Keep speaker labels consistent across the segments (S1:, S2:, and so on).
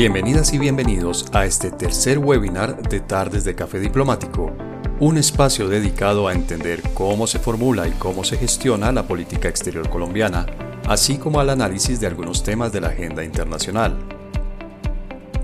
S1: Bienvenidas y bienvenidos a este tercer webinar de Tardes de Café Diplomático, un espacio dedicado a entender cómo se formula y cómo se gestiona la política exterior colombiana, así como al análisis de algunos temas de la agenda internacional.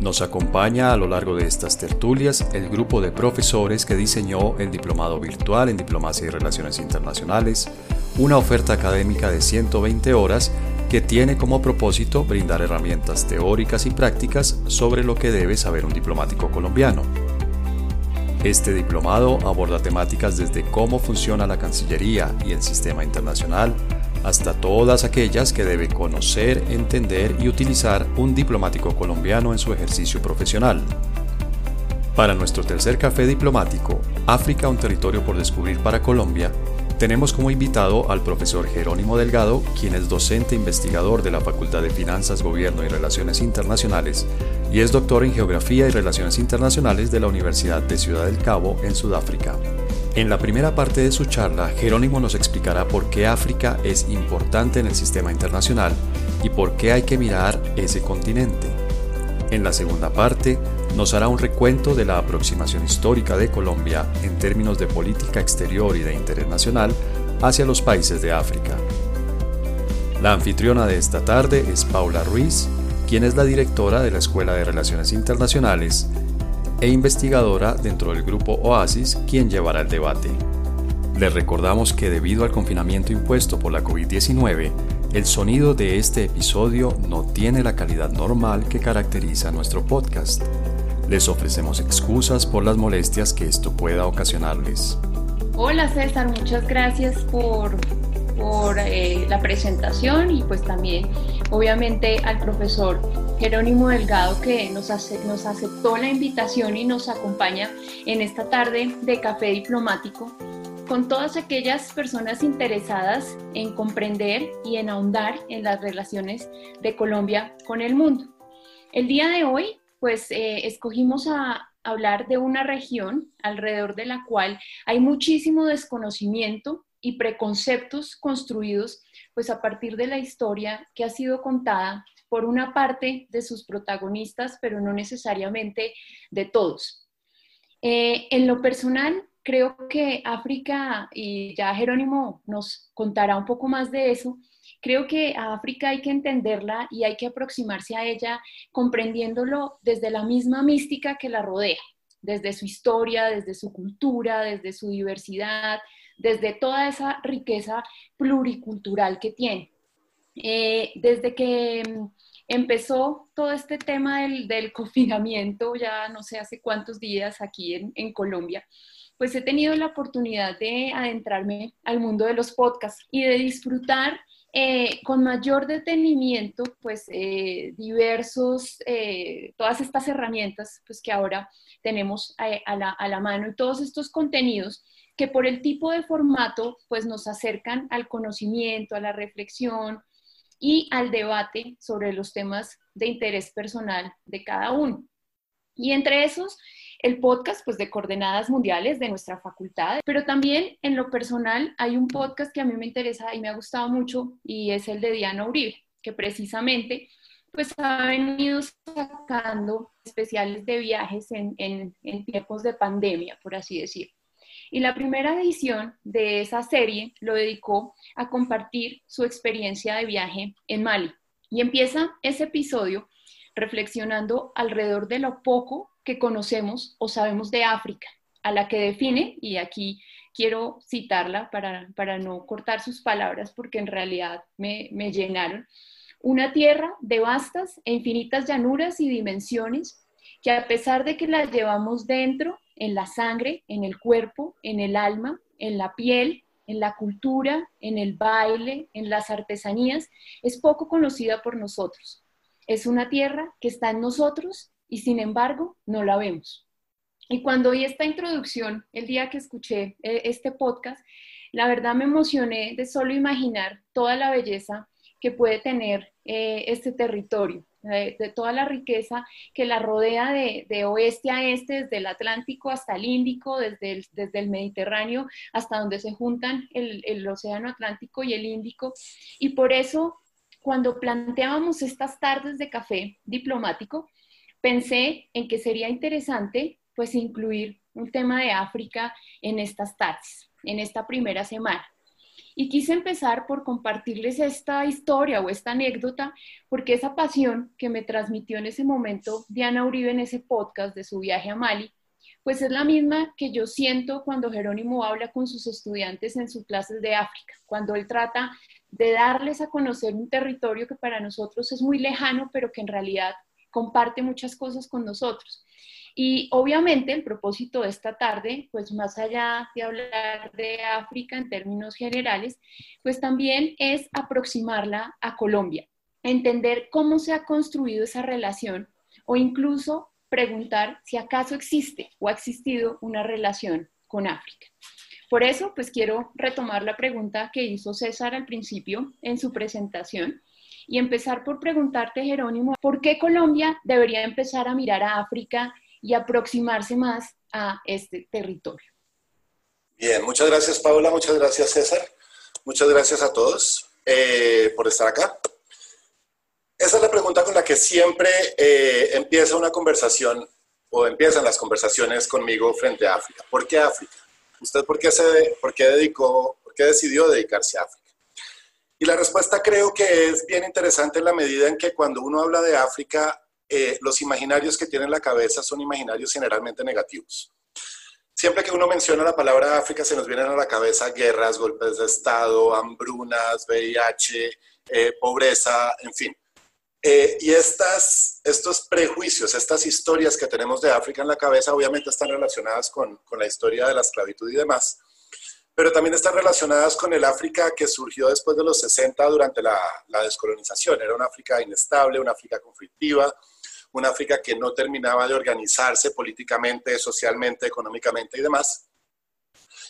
S1: Nos acompaña a lo largo de estas tertulias el grupo de profesores que diseñó el Diplomado Virtual en Diplomacia y Relaciones Internacionales, una oferta académica de 120 horas que tiene como propósito brindar herramientas teóricas y prácticas sobre lo que debe saber un diplomático colombiano. Este diplomado aborda temáticas desde cómo funciona la Cancillería y el sistema internacional, hasta todas aquellas que debe conocer, entender y utilizar un diplomático colombiano en su ejercicio profesional. Para nuestro tercer café diplomático, África, un territorio por descubrir para Colombia, tenemos como invitado al profesor Jerónimo Delgado, quien es docente investigador de la Facultad de Finanzas, Gobierno y Relaciones Internacionales y es doctor en Geografía y Relaciones Internacionales de la Universidad de Ciudad del Cabo en Sudáfrica. En la primera parte de su charla, Jerónimo nos explicará por qué África es importante en el sistema internacional y por qué hay que mirar ese continente. En la segunda parte, nos hará un recuento de la aproximación histórica de Colombia en términos de política exterior y de interés nacional hacia los países de África. La anfitriona de esta tarde es Paula Ruiz, quien es la directora de la Escuela de Relaciones Internacionales e investigadora dentro del grupo OASIS, quien llevará el debate. Les recordamos que debido al confinamiento impuesto por la COVID-19, el sonido de este episodio no tiene la calidad normal que caracteriza nuestro podcast. Les ofrecemos excusas por las molestias que esto pueda ocasionarles.
S2: Hola César, muchas gracias por, por eh, la presentación y pues también obviamente al profesor Jerónimo Delgado que nos, nos aceptó la invitación y nos acompaña en esta tarde de café diplomático con todas aquellas personas interesadas en comprender y en ahondar en las relaciones de Colombia con el mundo. El día de hoy, pues eh, escogimos a hablar de una región alrededor de la cual hay muchísimo desconocimiento y preconceptos construidos pues a partir de la historia que ha sido contada por una parte de sus protagonistas, pero no necesariamente de todos. Eh, en lo personal, creo que África, y ya Jerónimo nos contará un poco más de eso, creo que a África hay que entenderla y hay que aproximarse a ella comprendiéndolo desde la misma mística que la rodea, desde su historia, desde su cultura, desde su diversidad, desde toda esa riqueza pluricultural que tiene. Eh, desde que mm, empezó todo este tema del, confinamiento, ya no sé hace cuántos días aquí en, Colombia, pues he tenido la oportunidad de adentrarme al mundo de los podcasts y de disfrutar eh, con mayor detenimiento, pues eh, diversos, todas estas herramientas pues, que ahora tenemos a, la, a, la, mano y todos estos contenidos que por el tipo de formato pues nos acercan al conocimiento, a la reflexión, y al debate sobre los temas de interés personal de cada uno. Y entre esos, el podcast pues, de coordenadas mundiales de nuestra facultad, pero también en lo personal hay un podcast que a mí me interesa y me ha gustado mucho y es el de Diana Uribe, que precisamente pues ha venido sacando especiales de viajes en, en tiempos de pandemia, por así decirlo. Y la primera edición de esa serie lo dedicó a compartir su experiencia de viaje en Mali. Y empieza ese episodio reflexionando alrededor de lo poco que conocemos o sabemos de África, a la que define, y aquí quiero citarla para, para no cortar sus palabras porque en realidad me, me llenaron, una tierra de vastas e infinitas llanuras y dimensiones que a pesar de que las llevamos dentro, en la sangre, en el cuerpo, en el alma, en la piel, en la cultura, en el baile, en las artesanías, es poco conocida por nosotros. Es una tierra que está en nosotros y sin embargo no la vemos. Y cuando oí esta introducción, el día que escuché eh, este podcast, la verdad me emocioné de solo imaginar toda la belleza que puede tener eh, este territorio de, toda la riqueza que la rodea de, oeste a este, desde el Atlántico hasta el Índico, desde el, desde el Mediterráneo hasta donde se juntan el, el Océano Atlántico y el Índico. Y por eso, cuando planteábamos estas tardes de café diplomático, pensé en que sería interesante pues incluir un tema de África en estas tardes, en esta primera semana. Y quise empezar por compartirles esta historia o esta anécdota, porque esa pasión que me transmitió en ese momento Diana Uribe en ese podcast de su viaje a Mali, pues es la misma que yo siento cuando Jerónimo habla con sus estudiantes en sus clases de África, cuando él trata de darles a conocer un territorio que para nosotros es muy lejano, pero que en realidad comparte muchas cosas con nosotros. Y obviamente el propósito de esta tarde, pues más allá de hablar de África en términos generales, pues también es aproximarla a Colombia, entender cómo se ha construido esa relación o incluso preguntar si acaso existe o ha existido una relación con África. Por eso, pues quiero retomar la pregunta que hizo César al principio en su presentación y empezar por preguntarte, Jerónimo, ¿por qué Colombia debería empezar a mirar a África y aproximarse más a este territorio.
S3: Bien, muchas gracias Paula, muchas gracias César, muchas gracias a todos eh, por estar acá. Esa es la pregunta con la que siempre eh, empieza una conversación o empiezan las conversaciones conmigo frente a África. ¿Por qué África? ¿Usted por qué, se, por qué dedicó, por qué decidió dedicarse a África? Y la respuesta creo que es bien interesante en la medida en que cuando uno habla de África eh, los imaginarios que tiene en la cabeza son imaginarios generalmente negativos. Siempre que uno menciona la palabra África se nos vienen a la cabeza guerras, golpes de Estado, hambrunas, VIH, eh, pobreza, en fin. Eh, y estas, estos prejuicios, estas historias que tenemos de África en la cabeza obviamente están relacionadas con, con la historia de la esclavitud y demás, pero también están relacionadas con el África que surgió después de los 60 durante la, descolonización. Era una África inestable, una África conflictiva, un África que no terminaba de organizarse políticamente, socialmente, económicamente y demás.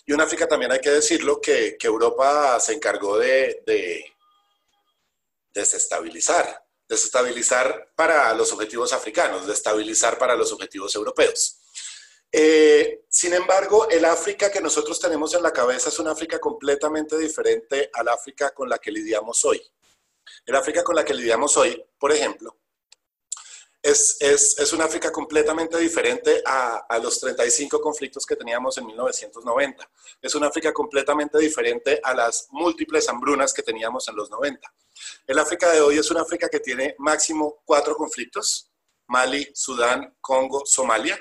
S3: Y un África también hay que decirlo que, Europa se encargó de, desestabilizar, desestabilizar para los objetivos africanos, desestabilizar para los objetivos europeos. Eh, sin embargo, el África que nosotros tenemos en la cabeza es un África completamente diferente al África con la que lidiamos hoy. El África con la que lidiamos hoy, por ejemplo, es, es, es, un África completamente diferente a, a, los 35 conflictos que teníamos en 1990. Es un África completamente diferente a las múltiples hambrunas que teníamos en los 90. El África de hoy es un África que tiene máximo cuatro conflictos, Mali, Sudán, Congo, Somalia.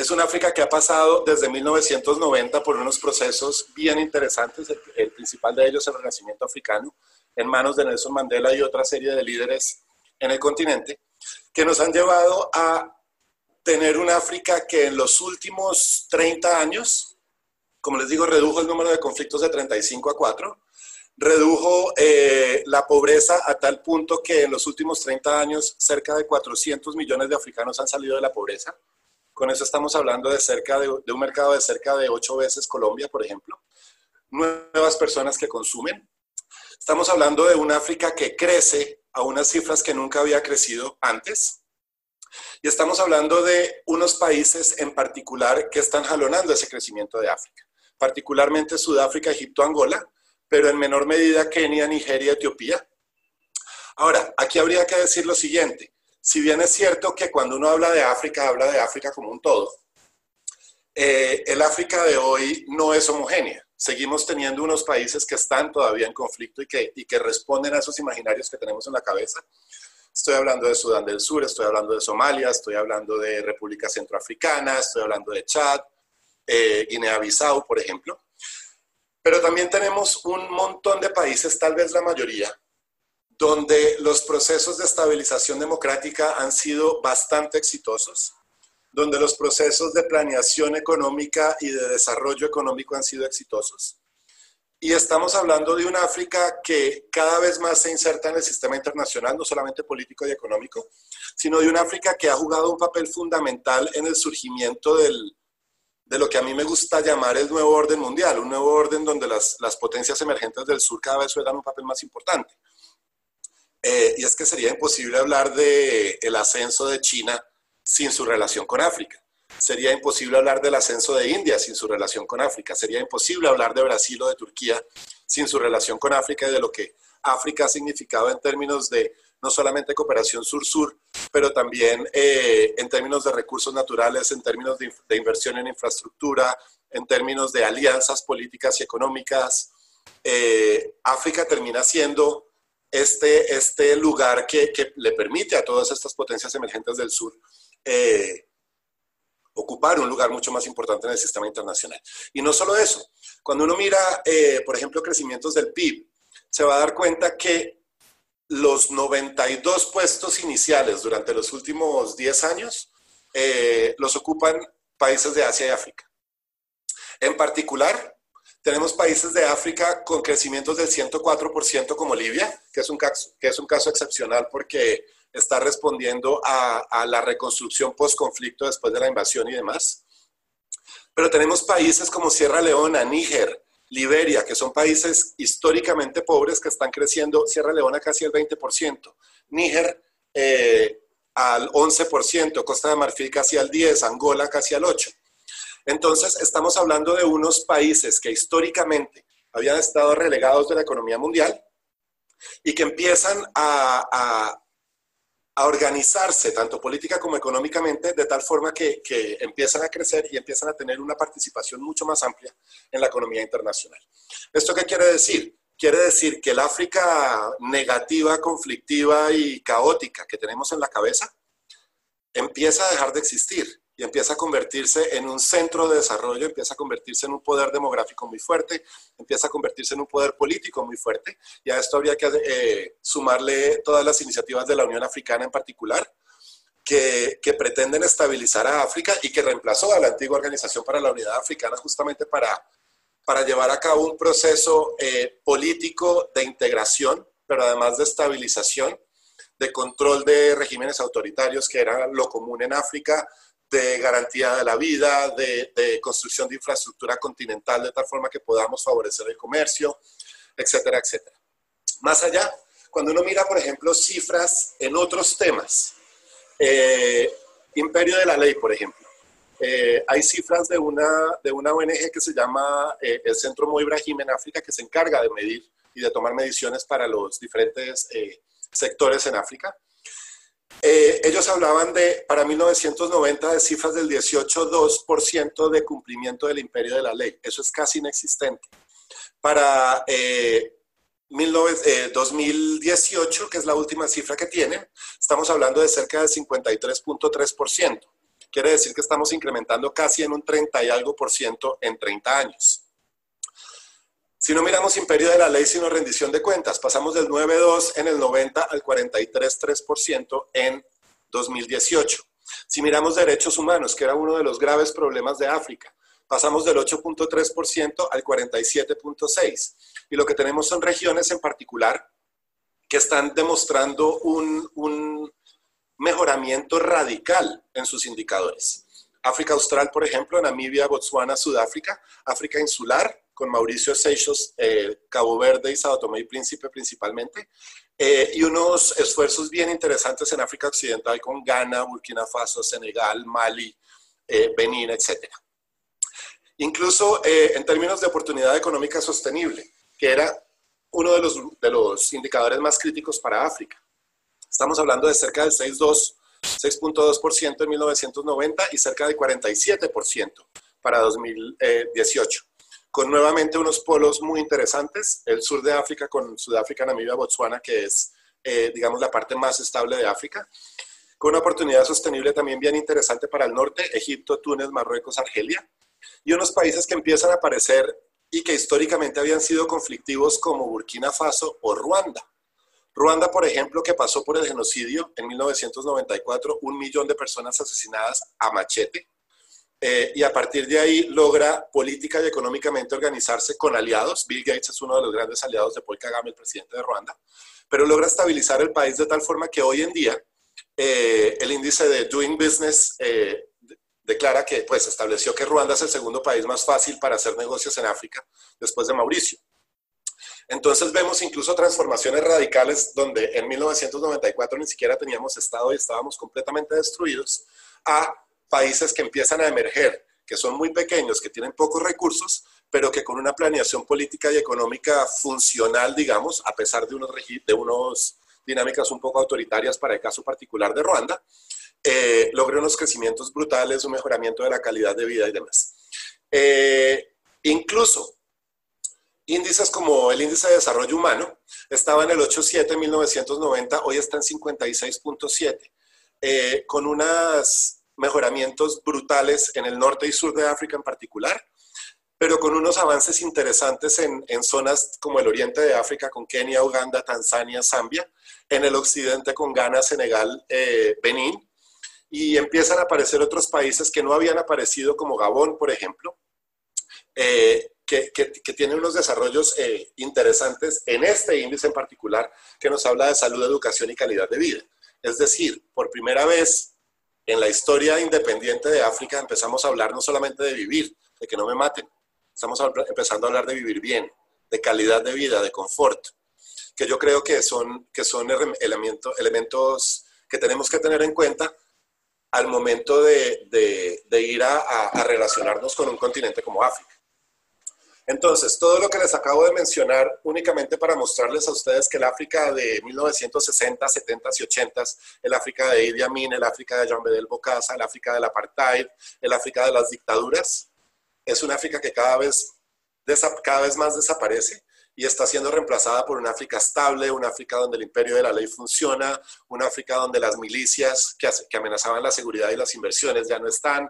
S3: Es un África que ha pasado desde 1990 por unos procesos bien interesantes, el, principal de ellos el renacimiento africano, en manos de Nelson Mandela y otra serie de líderes en el continente que nos han llevado a tener un África que en los últimos 30 años, como les digo, redujo el número de conflictos de 35 a 4, redujo eh, la pobreza a tal punto que en los últimos 30 años cerca de 400 millones de africanos han salido de la pobreza. Con eso estamos hablando de, cerca de, un mercado de cerca de 8 veces Colombia, por ejemplo. Nuevas personas que consumen. Estamos hablando de un África que crece a unas cifras que nunca había crecido antes. Y estamos hablando de unos países en particular que están jalonando ese crecimiento de África, particularmente Sudáfrica, Egipto, Angola, pero en menor medida Kenia, Nigeria, Etiopía. Ahora, aquí habría que decir lo siguiente. Si bien es cierto que cuando uno habla de África, habla de África como un todo, eh, el África de hoy no es homogénea seguimos teniendo unos países que están todavía en conflicto y que, y que responden a esos imaginarios que tenemos en la cabeza. Estoy hablando de Sudán del Sur, estoy hablando de Somalia, estoy hablando de República Centroafricana, estoy hablando de Chad, eh, Guinea-Bissau, por ejemplo. Pero también tenemos un montón de países, tal vez la mayoría, donde los procesos de estabilización democrática han sido bastante exitosos, donde los procesos de planeación económica y de desarrollo económico han sido exitosos. Y estamos hablando de un África que cada vez más se inserta en el sistema internacional, no solamente político y económico, sino de un África que ha jugado un papel fundamental en el surgimiento del, de lo que a mí me gusta llamar el nuevo orden mundial, un nuevo orden donde las, las potencias emergentes del sur cada vez juegan un papel más importante. Eh, y es que sería imposible hablar del el ascenso de China sin su relación con África. Sería imposible hablar del ascenso de India sin su relación con África. Sería imposible hablar de Brasil o de Turquía sin su relación con África y de lo que África ha significado en términos de no solamente cooperación sur-sur, pero también eh, en términos de recursos naturales, en términos de, inversión en infraestructura, en términos de alianzas políticas y económicas. Eh, África termina siendo este, este lugar que, le permite a todas estas potencias emergentes del sur eh, ocupar un lugar mucho más importante en el sistema internacional. Y no solo eso, cuando uno mira, por ejemplo, crecimientos del PIB, se va a dar cuenta que los 92 puestos iniciales durante los últimos 10 años eh, los ocupan países de Asia y África. En particular, tenemos países de África con crecimientos del 104% como Libia, que es un caso, que es un caso excepcional porque está respondiendo a, la reconstrucción post-conflicto después de la invasión y demás. Pero tenemos países como Sierra Leona, Níger, Liberia, que son países históricamente pobres que están creciendo, Sierra Leona casi el 20%, Níger eh, al 11%, Costa de Marfil casi al 10%, Angola casi al 8%. Entonces, estamos hablando de unos países que históricamente habían estado relegados de la economía mundial y que empiezan a, a organizarse tanto política como económicamente de tal forma que, que, empiezan a crecer y empiezan a tener una participación mucho más amplia en la economía internacional. ¿Esto qué quiere decir? Quiere decir que el África negativa, conflictiva y caótica que tenemos en la cabeza empieza a dejar de existir y empieza a convertirse en un centro de desarrollo, empieza a convertirse en un poder demográfico muy fuerte, empieza a convertirse en un poder político muy fuerte. Y a esto habría que eh, sumarle todas las iniciativas de la Unión Africana en particular, que, que, pretenden estabilizar a África y que reemplazó a la antigua Organización para la Unidad Africana justamente para, para llevar a cabo un proceso eh, político de integración, pero además de estabilización, de control de regímenes autoritarios, que era lo común en África, de garantía de la vida, de, construcción de infraestructura continental de tal forma que podamos favorecer el comercio, etcétera, etcétera. Más allá, cuando uno mira, por ejemplo, cifras en otros temas, eh, imperio de la ley, por ejemplo, eh, hay cifras de una, de una ONG que se llama eh, el Centro Mo Ibrahim en África, que se encarga de medir y de tomar mediciones para los diferentes sectores en África. Eh, ellos hablaban de, para 1990, de cifras del 18,2% de cumplimiento del imperio de la ley. Eso es casi inexistente. Para 2018, eh, que es la última cifra que tienen, estamos hablando de cerca del 53.3%. Quiere decir que estamos incrementando casi en un 30 y algo por ciento en 30 años. Si no miramos imperio de la ley, sino rendición de cuentas, pasamos del 9,2 en el 90 al 43,3% en 2018. Si miramos derechos humanos, que era uno de los graves problemas de África, pasamos del 8.3% al 47.6%. Y lo que tenemos son regiones en particular que están demostrando un, un mejoramiento radical en sus indicadores. África Austral, por ejemplo, Namibia, Botswana, Sudáfrica, África Insular, con Mauricio Seixos, eh, Cabo Verde y Sao Tomé y Príncipe principalmente, eh, y unos esfuerzos bien interesantes en África Occidental con Ghana, Burkina Faso, Senegal, Mali, eh, Benín, etc. Incluso en términos de oportunidad económica sostenible, que era uno de los, de los indicadores más críticos para África. Estamos hablando de cerca del 6,2%. 6.2% en 1990 y cerca del 47% para 2018 con nuevamente unos polos muy interesantes, el sur de África con Sudáfrica, Namibia, Botswana, que es, eh, digamos, la parte más estable de África, con una oportunidad sostenible también bien interesante para el norte, Egipto, Túnez, Marruecos, Argelia, y unos países que empiezan a aparecer y que históricamente habían sido conflictivos como Burkina Faso o Ruanda. Ruanda, por ejemplo, que pasó por el genocidio en 1994, un millón de personas asesinadas a machete, eh, y a partir de ahí logra política y económicamente organizarse con aliados. Bill Gates es uno de los grandes aliados de Paul Kagame, el presidente de Ruanda, pero logra estabilizar el país de tal forma que hoy en día eh, el índice de Doing Business eh, declara que pues estableció que Ruanda es el segundo país más fácil para hacer negocios en África después de Mauricio. Entonces vemos incluso transformaciones radicales donde en 1994 ni siquiera teníamos Estado y estábamos completamente destruidos, a países que empiezan a emerger, que son muy pequeños, que tienen pocos recursos, pero que con una planeación política y económica funcional, digamos, a pesar de unos, dinámicas un poco autoritarias para el caso particular de Ruanda, eh, logre unos crecimientos brutales, un mejoramiento de la calidad de vida y demás. Eh, incluso índices como el índice de desarrollo humano estaba en el 8.7 en 1990, hoy está en 56.7, eh, con unos mejoramientos brutales en el norte y sur de África en particular, pero con unos avances interesantes en, zonas como el oriente de África, con Kenia, Uganda, Tanzania, Zambia, en el occidente con Ghana, Senegal, eh, Benín, y empiezan a aparecer otros países que no habían aparecido, como Gabón, por ejemplo, eh, que, que, tienen unos desarrollos eh, interesantes en este índice en particular, que nos habla de salud, educación y calidad de vida. Es decir, por primera vez en la historia independiente de África empezamos a hablar no solamente de vivir, de que no me maten, Estamos empezando a hablar de vivir bien, de calidad de vida, de confort, que yo creo que son, que son elementos, que tenemos que tener en cuenta al momento de, de, ir a, relacionarnos con un continente como África. Entonces, todo lo que les acabo de mencionar únicamente para mostrarles a ustedes que el África de 1960, 70 y 80, el África de Idi Amin, el África de Jean Bedel Bokassa, el África del apartheid, el África de las dictaduras, es una África que cada vez, cada vez más desaparece y está siendo reemplazada por una África estable, una África donde el imperio de la ley funciona, una África donde las milicias que amenazaban la seguridad y las inversiones ya no están.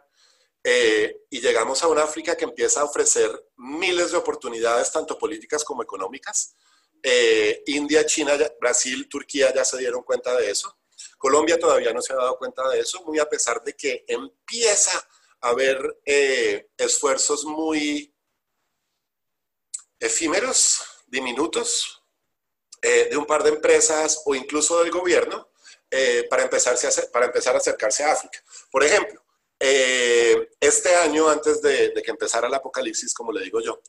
S3: Eh, y llegamos a una África que empieza a ofrecer miles de oportunidades, tanto políticas como económicas. Eh, India, China, Brasil, Turquía ya se dieron cuenta de eso. Colombia todavía no se ha dado cuenta de eso, muy a pesar de que empieza haber eh, esfuerzos muy efímeros, diminutos, de un par de empresas o incluso del gobierno para, empezarse a para empezar a acercarse a África. Por ejemplo, este año, antes de, de, que empezara el apocalipsis, como le digo yo,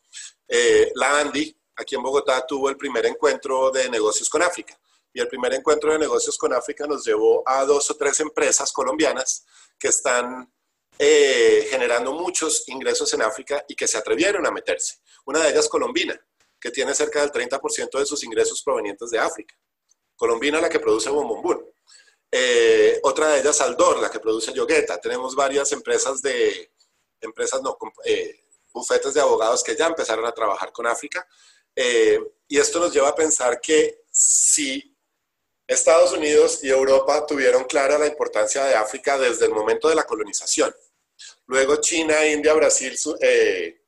S3: la ANDI, aquí en Bogotá, tuvo el primer encuentro de negocios con África. Y el primer encuentro de negocios con África nos llevó a dos o tres empresas colombianas que están eh, generando muchos ingresos en África y que se atrevieron a meterse. Una de ellas Colombina, que tiene cerca del 30% de sus ingresos provenientes de África. Colombina la que produce bombombún. Eh, otra de ellas Aldor, la que produce yogueta. Tenemos varias empresas de, empresas no, eh, bufetes de abogados que ya empezaron a trabajar con África. y esto nos lleva a pensar que si Estados Unidos y Europa tuvieron clara la importancia de África desde el momento de la colonización, Luego China, India, Brasil, eh,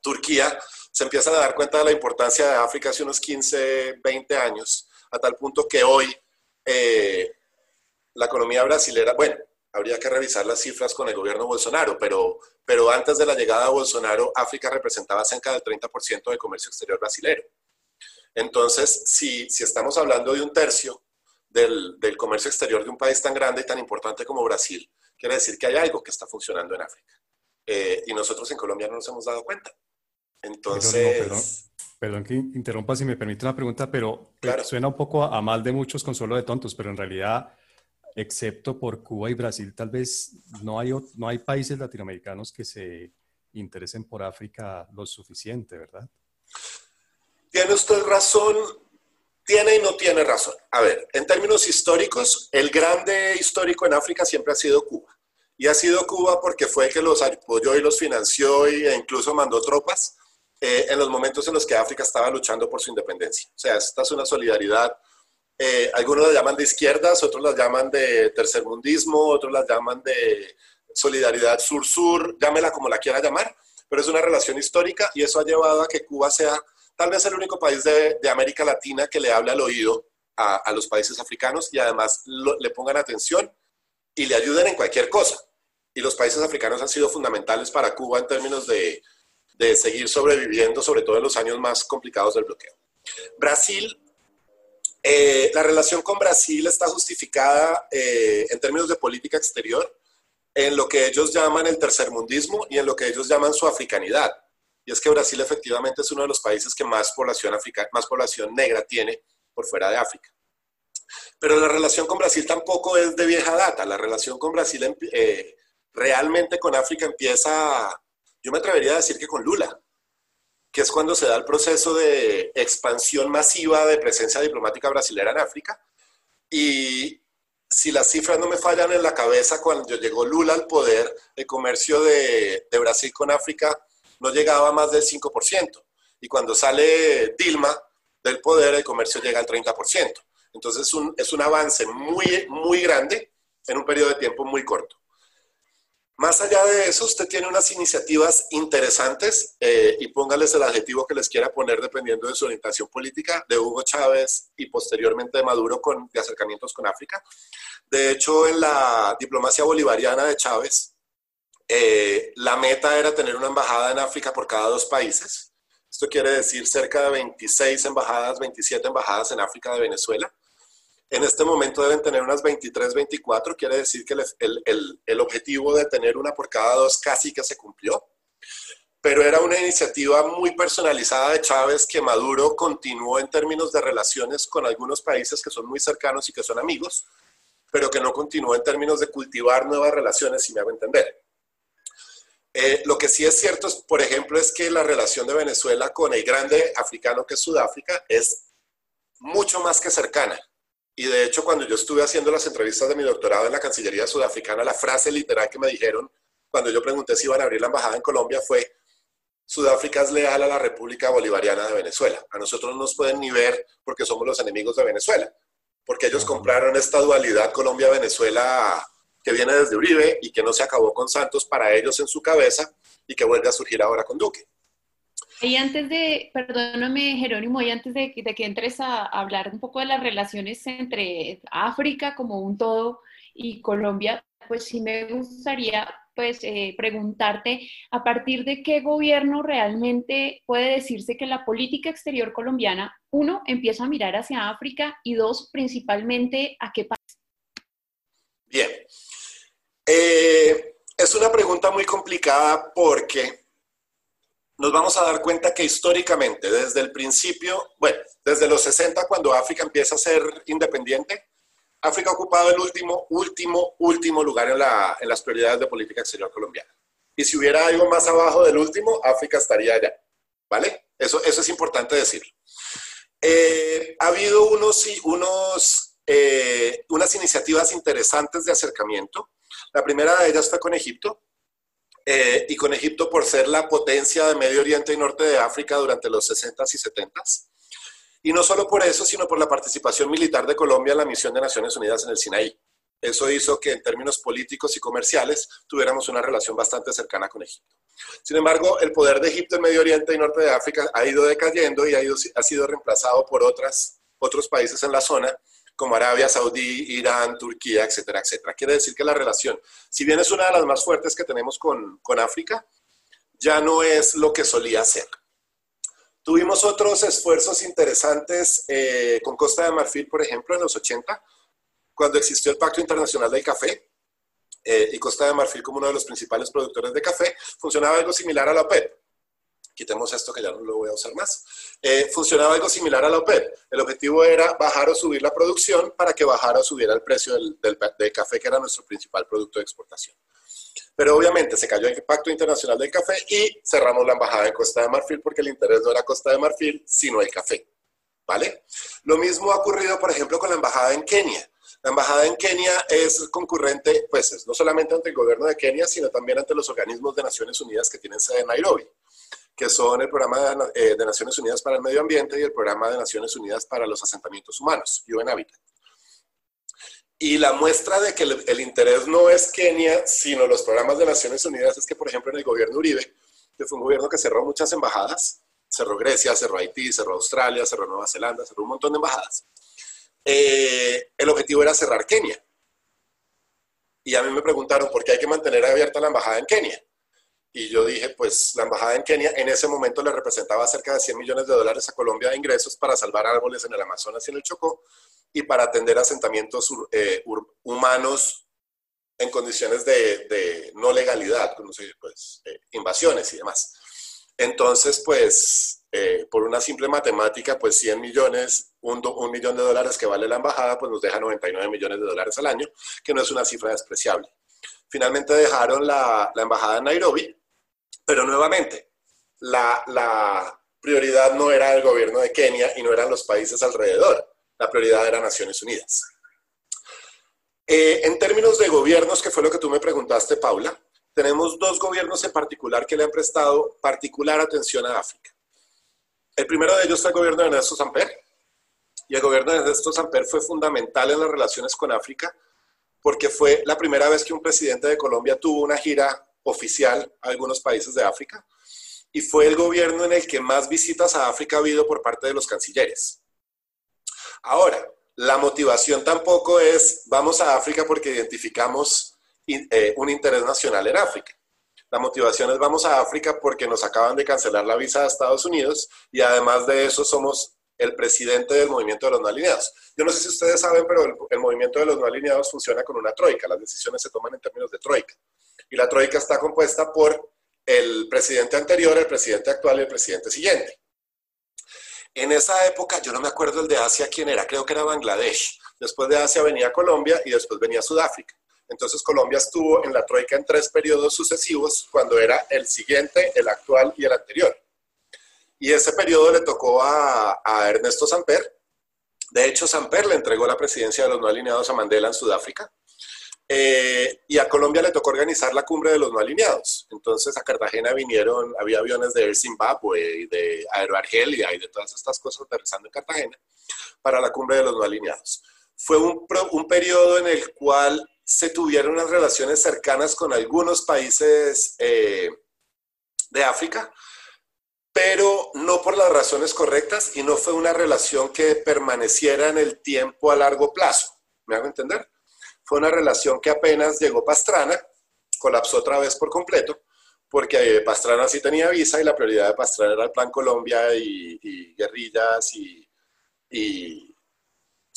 S3: Turquía se empiezan a dar cuenta de la importancia de África hace unos 15, 20 años, a tal punto que hoy eh, la economía brasilera, bueno, habría que revisar las cifras con el gobierno Bolsonaro, pero, pero antes de la llegada de Bolsonaro, África representaba cerca del 30% del comercio exterior brasilero. Entonces, si, si estamos hablando de un tercio del, del comercio exterior de un país tan grande y tan importante como Brasil, quiere decir que hay algo que está funcionando en África. Eh, y nosotros en Colombia no nos hemos dado cuenta. Entonces...
S1: Perdón, que interrumpa si me permite una pregunta, pero eh, suena un poco a, mal de muchos consuelo de tontos, pero en realidad, excepto por Cuba y Brasil, tal vez no hay, no hay países latinoamericanos que se interesen por África lo suficiente, ¿verdad?
S3: Tiene usted razón, tiene y no tiene razón. A ver, en términos históricos, el grande histórico en África siempre ha sido Cuba. Y ha sido Cuba porque fue el que los apoyó y los financió e incluso mandó tropas eh, en los momentos en los que África estaba luchando por su independencia. O sea, esta es una solidaridad. Eh, algunos la llaman de izquierdas, otros la llaman de tercermundismo, otros la llaman de solidaridad sur-sur, llámela como la quiera llamar, pero es una relación histórica y eso ha llevado a que Cuba sea tal vez el único país de, América Latina que le hable al oído a, los países africanos y además le pongan atención y le ayuden en cualquier cosa. Y los países africanos han sido fundamentales para Cuba en términos de, seguir sobreviviendo, sobre todo en los años más complicados del bloqueo. Brasil, eh, la relación con Brasil está justificada eh, en términos de política exterior en lo que ellos llaman el tercermundismo y en lo que ellos llaman su africanidad y es que Brasil efectivamente es uno de los países que más población, más población negra tiene por fuera de África. Pero la relación con Brasil tampoco es de vieja data. La relación con Brasil eh, realmente con África empieza, yo me atrevería a decir que con Lula, que es cuando se da el proceso de expansión masiva de presencia diplomática brasilera en África y si las cifras no me fallan en la cabeza, cuando llegó Lula al poder, el comercio de, de Brasil con África no llegaba a más del 5%. Y cuando sale Dilma del poder, el comercio llega al 30%. Entonces es un, es un avance muy, muy grande en un periodo de tiempo muy corto. Más allá de eso, usted tiene unas iniciativas interesantes eh, y póngales el adjetivo que les quiera poner dependiendo de su orientación política, de Hugo Chávez y posteriormente de Maduro con, de acercamientos con África. De hecho, en la diplomacia bolivariana de Chávez, eh, la meta era tener una embajada en África por cada dos países. Esto quiere decir cerca de 26 embajadas, 27 embajadas en África de Venezuela. En este momento deben tener unas 23, 24, quiere decir que el, el, el, objetivo de tener una por cada dos casi que se cumplió. Pero era una iniciativa muy personalizada de Chávez que Maduro continuó en términos de relaciones con algunos países que son muy cercanos y que son amigos, pero que no continuó en términos de cultivar nuevas relaciones, si me hago entender. Eh, lo que sí es cierto, es, por ejemplo, es que la relación de Venezuela con el grande africano que es Sudáfrica es mucho más que cercana. Y de hecho, cuando yo estuve haciendo las entrevistas de mi doctorado en la Cancillería Sudafricana, la frase literal que me dijeron cuando yo pregunté si iban a abrir la embajada en Colombia fue, Sudáfrica es leal a la República Bolivariana de Venezuela. A nosotros no nos pueden ni ver porque somos los enemigos de Venezuela, porque ellos compraron esta dualidad Colombia-Venezuela que viene desde Uribe y que no se acabó con Santos para ellos en su cabeza y que vuelve a surgir ahora con Duque.
S2: Y antes de, perdóname Jerónimo, y antes de, que entres a, hablar un poco de las relaciones entre África como un todo y Colombia, pues sí me gustaría pues eh, preguntarte a partir de qué gobierno realmente puede decirse que la política exterior colombiana, uno, empieza a mirar hacia África y dos, principalmente a qué país.
S3: Bien. Eh, es una pregunta muy complicada porque nos vamos a dar cuenta que históricamente, desde el principio, bueno, desde los 60, cuando África empieza a ser independiente, África ha ocupado el último, último, último lugar en, las prioridades de política exterior colombiana. Y si hubiera algo más abajo del último, África estaría allá. ¿Vale? Eso, eso es importante decirlo. Eh, ha habido unos, unos, eh, unas iniciativas interesantes de acercamiento. La primera de ellas fue con Egipto, eh, y con Egipto por ser la potencia de Medio Oriente y Norte de África durante los 60s y 70s. Y no solo por eso, sino por la participación militar de Colombia en la misión de Naciones Unidas en el Sinaí. Eso hizo que en términos políticos y comerciales tuviéramos una relación bastante cercana con Egipto. Sin embargo, el poder de Egipto en Medio Oriente y Norte de África ha ido decayendo y ha, ido, ha sido reemplazado por otras, otros países en la zona como Arabia Saudí, Irán, Turquía, etcétera, etcétera. Quiere decir que la relación, si bien es una de las más fuertes que tenemos con, con África, ya no es lo que solía ser. Tuvimos otros esfuerzos interesantes eh, con Costa de Marfil, por ejemplo, en los 80, cuando existió el Pacto Internacional del Café, eh, y Costa de Marfil como uno de los principales productores de café, funcionaba algo similar a la OPEP quitemos esto que ya no lo voy a usar más, eh, funcionaba algo similar a la OPEP. El objetivo era bajar o subir la producción para que bajara o subiera el precio del, del, café, que era nuestro principal producto de exportación. Pero obviamente se cayó el Pacto Internacional del Café y cerramos la embajada en Costa de Marfil porque el interés no era Costa de Marfil, sino el café. ¿Vale? Lo mismo ha ocurrido, por ejemplo, con la embajada en Kenia. La embajada en Kenia es concurrente, pues, no solamente ante el gobierno de Kenia, sino también ante los organismos de Naciones Unidas que tienen sede en Nairobi que son el Programa eh, de, Naciones Unidas para el Medio Ambiente y el Programa de Naciones Unidas para los Asentamientos Humanos, UN Habitat. Y la muestra de que el, interés no es Kenia, sino los programas de Naciones Unidas es que, por ejemplo, en el gobierno Uribe, que fue un gobierno que cerró muchas embajadas, cerró Grecia, cerró Haití, cerró Australia, cerró Nueva Zelanda, cerró un montón de embajadas. Eh, el objetivo era cerrar Kenia. Y a mí me preguntaron por qué hay que mantener abierta la embajada en Kenia. Y yo dije, pues la embajada en Kenia en ese momento le representaba cerca de 100 millones de dólares a Colombia de ingresos para salvar árboles en el Amazonas y en el Chocó y para atender asentamientos eh, humanos en condiciones de, no legalidad, como se pues, eh, invasiones y demás. Entonces, pues, eh, por una simple matemática, pues 100 millones, un, un, millón de dólares que vale la embajada, pues nos deja 99 millones de dólares al año, que no es una cifra despreciable. Finalmente dejaron la, la embajada en Nairobi, pero nuevamente, la, prioridad no era el gobierno de Kenia y no eran los países alrededor, la prioridad era Naciones Unidas. Eh, en términos de gobiernos, que fue lo que tú me preguntaste, Paula, tenemos dos gobiernos en particular que le han prestado particular atención a África. El primero de ellos fue el gobierno de Ernesto Samper, y el gobierno de Ernesto Samper fue fundamental en las relaciones con África porque fue la primera vez que un presidente de Colombia tuvo una gira oficial a algunos países de África y fue el gobierno en el que más visitas a África ha habido por parte de los cancilleres. Ahora, la motivación tampoco es vamos a África porque identificamos eh, un interés nacional en África. La motivación es vamos a África porque nos acaban de cancelar la visa a Estados Unidos y además de eso somos el presidente del movimiento de los no alineados. Yo no sé si ustedes saben, pero el, movimiento de los no alineados funciona con una troika. Las decisiones se toman en términos de troika. Y la troika está compuesta por el presidente anterior, el presidente actual y el presidente siguiente. En esa época, yo no me acuerdo el de Asia quién era, creo que era Bangladesh. Después de Asia venía Colombia y después venía Sudáfrica. Entonces Colombia estuvo en la troika en tres periodos sucesivos, cuando era el siguiente, el actual y el anterior. Y ese periodo le tocó a, Ernesto Samper. De hecho, Samper le entregó la presidencia de los no alineados a Mandela en Sudáfrica. Eh, y a Colombia le tocó organizar la cumbre de los no alineados. Entonces a Cartagena vinieron, había aviones de Air Zimbabwe y de Aeroargelia y de todas estas cosas aterrizando en Cartagena para la cumbre de los no alineados. Fue un, un periodo en el cual se tuvieron unas relaciones cercanas con algunos países eh, de África, pero no por las razones correctas y no fue una relación que permaneciera en el tiempo a largo plazo. ¿Me hago entender? Fue una relación que apenas llegó Pastrana, colapsó otra vez por completo, porque eh, Pastrana sí tenía visa y la prioridad de Pastrana era el Plan Colombia y, guerrillas y,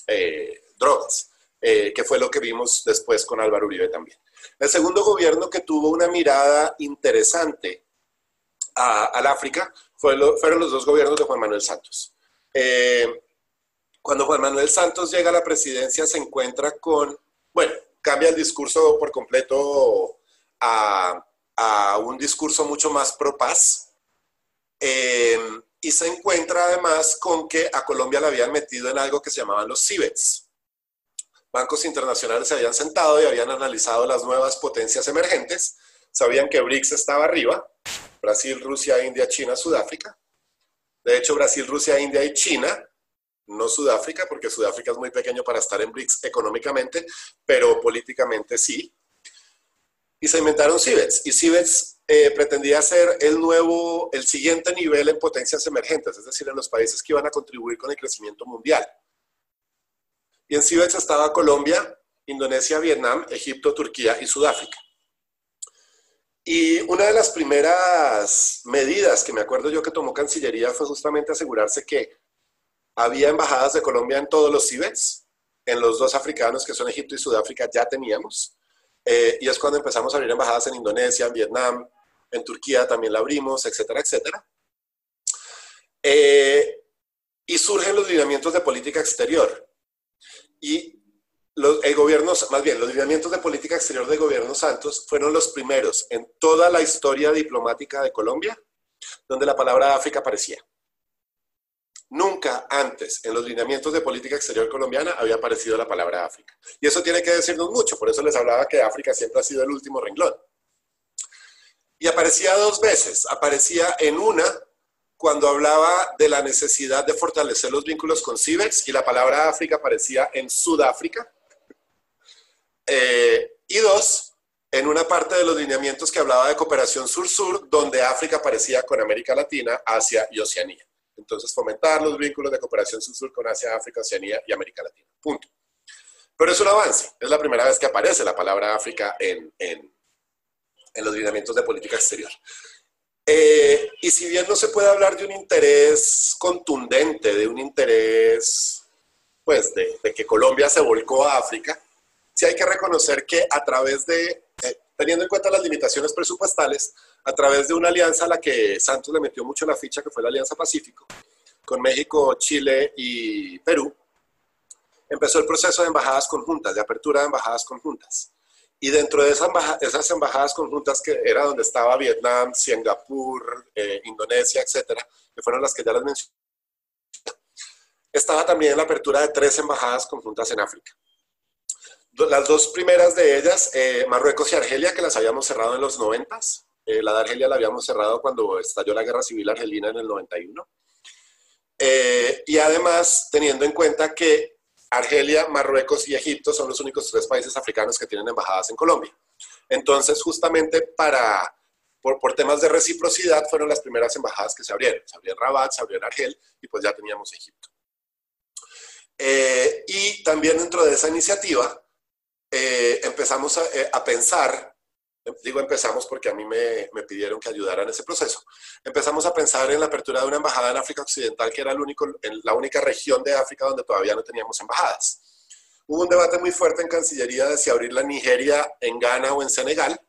S3: eh, drogas, eh, que fue lo que vimos después con Álvaro Uribe también. El segundo gobierno que tuvo una mirada interesante al África fueron los dos gobiernos de Juan Manuel Santos. Cuando Juan Manuel Santos llega a la presidencia se encuentra con, bueno, cambia el discurso por completo a, un discurso mucho más pro paz. Eh, y se encuentra además con que a Colombia la habían metido en algo que se llamaban los CIBETS. Bancos internacionales se habían sentado y habían analizado las nuevas potencias emergentes, sabían que BRICS estaba arriba, Brasil, Rusia, India, China, Sudáfrica. De hecho, Brasil, Rusia, India y China, no Sudáfrica, porque Sudáfrica es muy pequeño para estar en BRICS económicamente, pero políticamente sí. Y se inventaron CIBETS. Y CIBETS eh, pretendía ser el nuevo, el siguiente nivel en potencias emergentes, es decir, en los países que iban a contribuir con el crecimiento mundial. Y en CIBETS estaba Colombia, Indonesia, Vietnam, Egipto, Turquía y Sudáfrica. Y una de las primeras medidas que me acuerdo yo que tomó Cancillería fue justamente asegurarse que había embajadas de Colombia en todos los CIBETs, en los dos africanos que son Egipto y Sudáfrica ya teníamos. Eh, y es cuando empezamos a abrir embajadas en Indonesia, en Vietnam, en Turquía también la abrimos, etcétera, etcétera. Eh, y surgen los lineamientos de política exterior. Y los, el gobierno, más bien, los lineamientos de política exterior del gobierno Santos fueron los primeros en toda la historia diplomática de Colombia donde la palabra África aparecía. Nunca antes en los lineamientos de política exterior colombiana había aparecido la palabra África. Y eso tiene que decirnos mucho, por eso les hablaba que África siempre ha sido el último renglón. Y aparecía dos veces. Aparecía en una cuando hablaba de la necesidad de fortalecer los vínculos con CIBEX y la palabra África aparecía en Sudáfrica. Eh, y dos, en una parte de los lineamientos que hablaba de cooperación sur-sur, donde África aparecía con América Latina, Asia y Oceanía. Entonces, fomentar los vínculos de cooperación sur-sur con Asia, África, Oceanía y América Latina. Punto. Pero es un avance. Es la primera vez que aparece la palabra África en, en, en los lineamientos de política exterior. Eh, y si bien no se puede hablar de un interés contundente, de un interés, pues, de, de que Colombia se volcó a África, sí hay que reconocer que a través de, eh, teniendo en cuenta las limitaciones presupuestales, a través de una alianza a la que Santos le metió mucho la ficha, que fue la Alianza Pacífico, con México, Chile y Perú, empezó el proceso de embajadas conjuntas, de apertura de embajadas conjuntas. Y dentro de esas, esas embajadas conjuntas, que era donde estaba Vietnam, Singapur, eh, Indonesia, etcétera, que fueron las que ya les mencioné, estaba también la apertura de tres embajadas conjuntas en África las dos primeras de ellas, eh, Marruecos y Argelia, que las habíamos cerrado en los 90. Eh, la de Argelia la habíamos cerrado cuando estalló la guerra civil argelina en el 91. Eh, y además, teniendo en cuenta que Argelia, Marruecos y Egipto son los únicos tres países africanos que tienen embajadas en Colombia. Entonces, justamente para, por, por, temas de reciprocidad, fueron las primeras embajadas que se abrieron. Se abrió Rabat, se abrió Argel y pues ya teníamos Egipto. Eh, y también dentro de esa iniciativa eh, empezamos a, pensar, digo empezamos porque a mí me, me, pidieron que ayudara en ese proceso, empezamos a pensar en la apertura de una embajada en África Occidental, que era el único, la única región de África donde todavía no teníamos embajadas. Hubo un debate muy fuerte en Cancillería de si abrirla en Nigeria, en Ghana o en Senegal.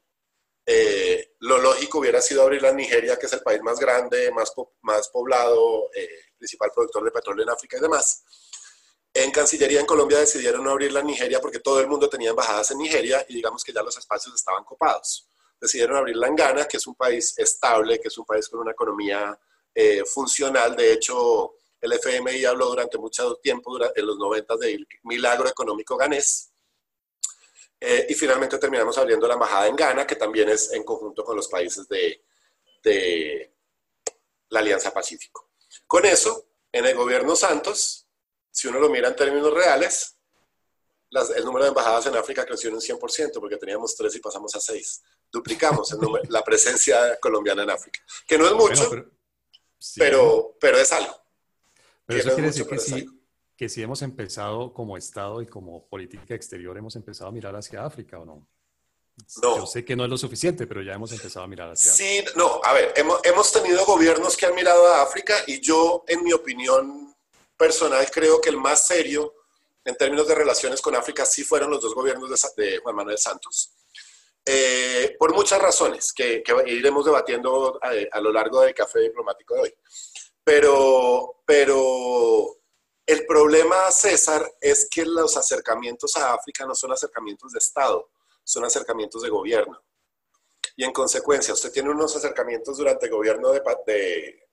S3: Eh, lo lógico hubiera sido abrirla en Nigeria, que es el país más grande, más, más poblado, eh, principal productor de petróleo en África y demás. En Cancillería en Colombia decidieron no abrirla en Nigeria porque todo el mundo tenía embajadas en Nigeria y digamos que ya los espacios estaban copados. Decidieron abrirla en Ghana, que es un país estable, que es un país con una economía eh, funcional. De hecho, el FMI habló durante mucho tiempo, en los 90, del milagro económico ganés. Eh, y finalmente terminamos abriendo la embajada en Ghana, que también es en conjunto con los países de la Alianza Pacífico. Con eso, en el gobierno Santos, si uno lo mira en términos reales, las, el número de embajadas en África creció en un 100%, porque teníamos tres y pasamos a seis. Duplicamos el número, la presencia colombiana en África, que no es mucho, bueno, pero, sí. pero, pero, es algo.
S1: Pero eso no quiere decir que sí, que sí hemos empezado como Estado y como política exterior, hemos empezado a mirar hacia África, ¿o no? No. Yo sé que no es lo suficiente, pero ya hemos empezado a mirar hacia
S3: Sí, no, a ver, hemos, hemos tenido gobiernos que han mirado a África y yo, en mi opinión, personal creo que el más serio en términos de relaciones con África sí fueron los dos gobiernos de, de Juan Manuel Santos. Eh, por muchas razones que, que iremos debatiendo a, a, lo largo del café diplomático de hoy. Pero, pero el problema, César, es que los acercamientos a África no son acercamientos de Estado, son acercamientos de gobierno. Y en consecuencia, usted tiene unos acercamientos durante el gobierno de, de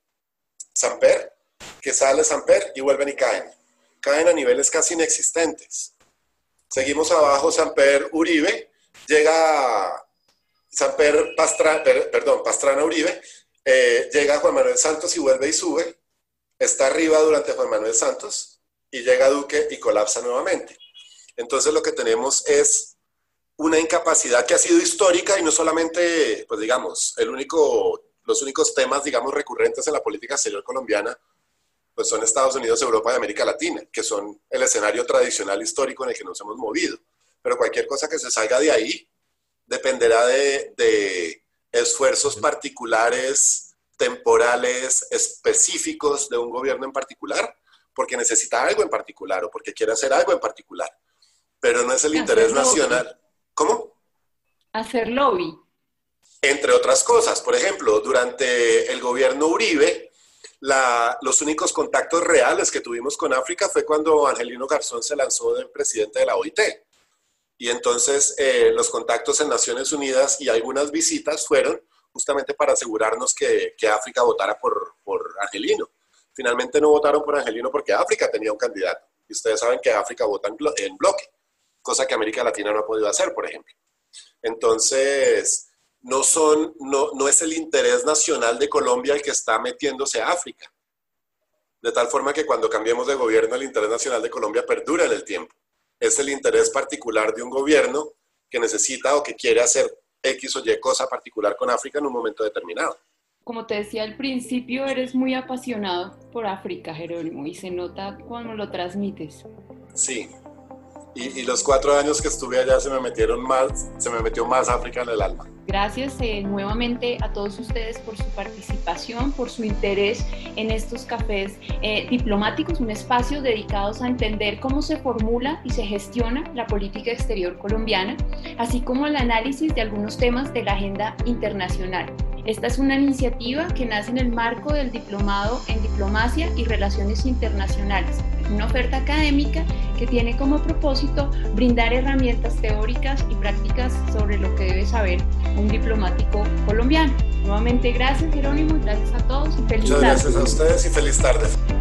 S3: Samper, que sale Samper y vuelven y caen. Caen a niveles casi inexistentes. Seguimos abajo, Samper Uribe, llega Samper Pastrana, perdón, Pastrana Uribe, eh, llega Juan Manuel Santos y vuelve y sube, está arriba durante Juan Manuel Santos y llega Duque y colapsa nuevamente. Entonces lo que tenemos es una incapacidad que ha sido histórica y no solamente, pues digamos, el único, los únicos temas, digamos, recurrentes en la política exterior colombiana pues son Estados Unidos, Europa y América Latina, que son el escenario tradicional histórico en el que nos hemos movido. Pero cualquier cosa que se salga de ahí dependerá de, de esfuerzos particulares, temporales, específicos de un gobierno en particular, porque necesita algo en particular o porque quiere hacer algo en particular. Pero no es el interés nacional. ¿Cómo?
S2: Hacer lobby.
S3: Entre otras cosas, por ejemplo, durante el gobierno Uribe, los únicos contactos reales que tuvimos con África fue cuando Angelino Garzón se lanzó de presidente de la OIT. Y entonces eh, los contactos en Naciones Unidas y algunas visitas fueron justamente para asegurarnos que, que África votara por, por Angelino. Finalmente no votaron por Angelino porque África tenía un candidato. Y ustedes saben que África vota en bloque, cosa que América Latina no ha podido hacer, por ejemplo. Entonces, no, son, no, no es el interés nacional de Colombia el que está metiéndose a África. De tal forma que cuando cambiemos de gobierno, el interés nacional de Colombia perdura en el tiempo. Es el interés particular de un gobierno que necesita o que quiere hacer X o Y cosa particular con África en un momento determinado.
S2: Como te decía al principio, eres muy apasionado por África, Jerónimo, y se nota cuando lo transmites.
S3: Sí, y, y, los cuatro años que estuve allá se me metieron más, se me metió más África en el alma.
S2: Gracias eh, nuevamente a todos ustedes por su participación, por su interés en estos cafés eh, diplomáticos, un espacio dedicados a entender cómo se formula y se gestiona la política exterior colombiana, así como el análisis de algunos temas de la agenda internacional. Esta es una iniciativa que nace en el marco del Diplomado en Diplomacia y Relaciones Internacionales, una oferta académica que tiene como propósito brindar herramientas teóricas y prácticas sobre lo que debe saber un diplomático colombiano. Nuevamente, gracias Jerónimo, gracias a todos y feliz
S3: Muchas
S2: tarde.
S3: gracias a ustedes y feliz tarde.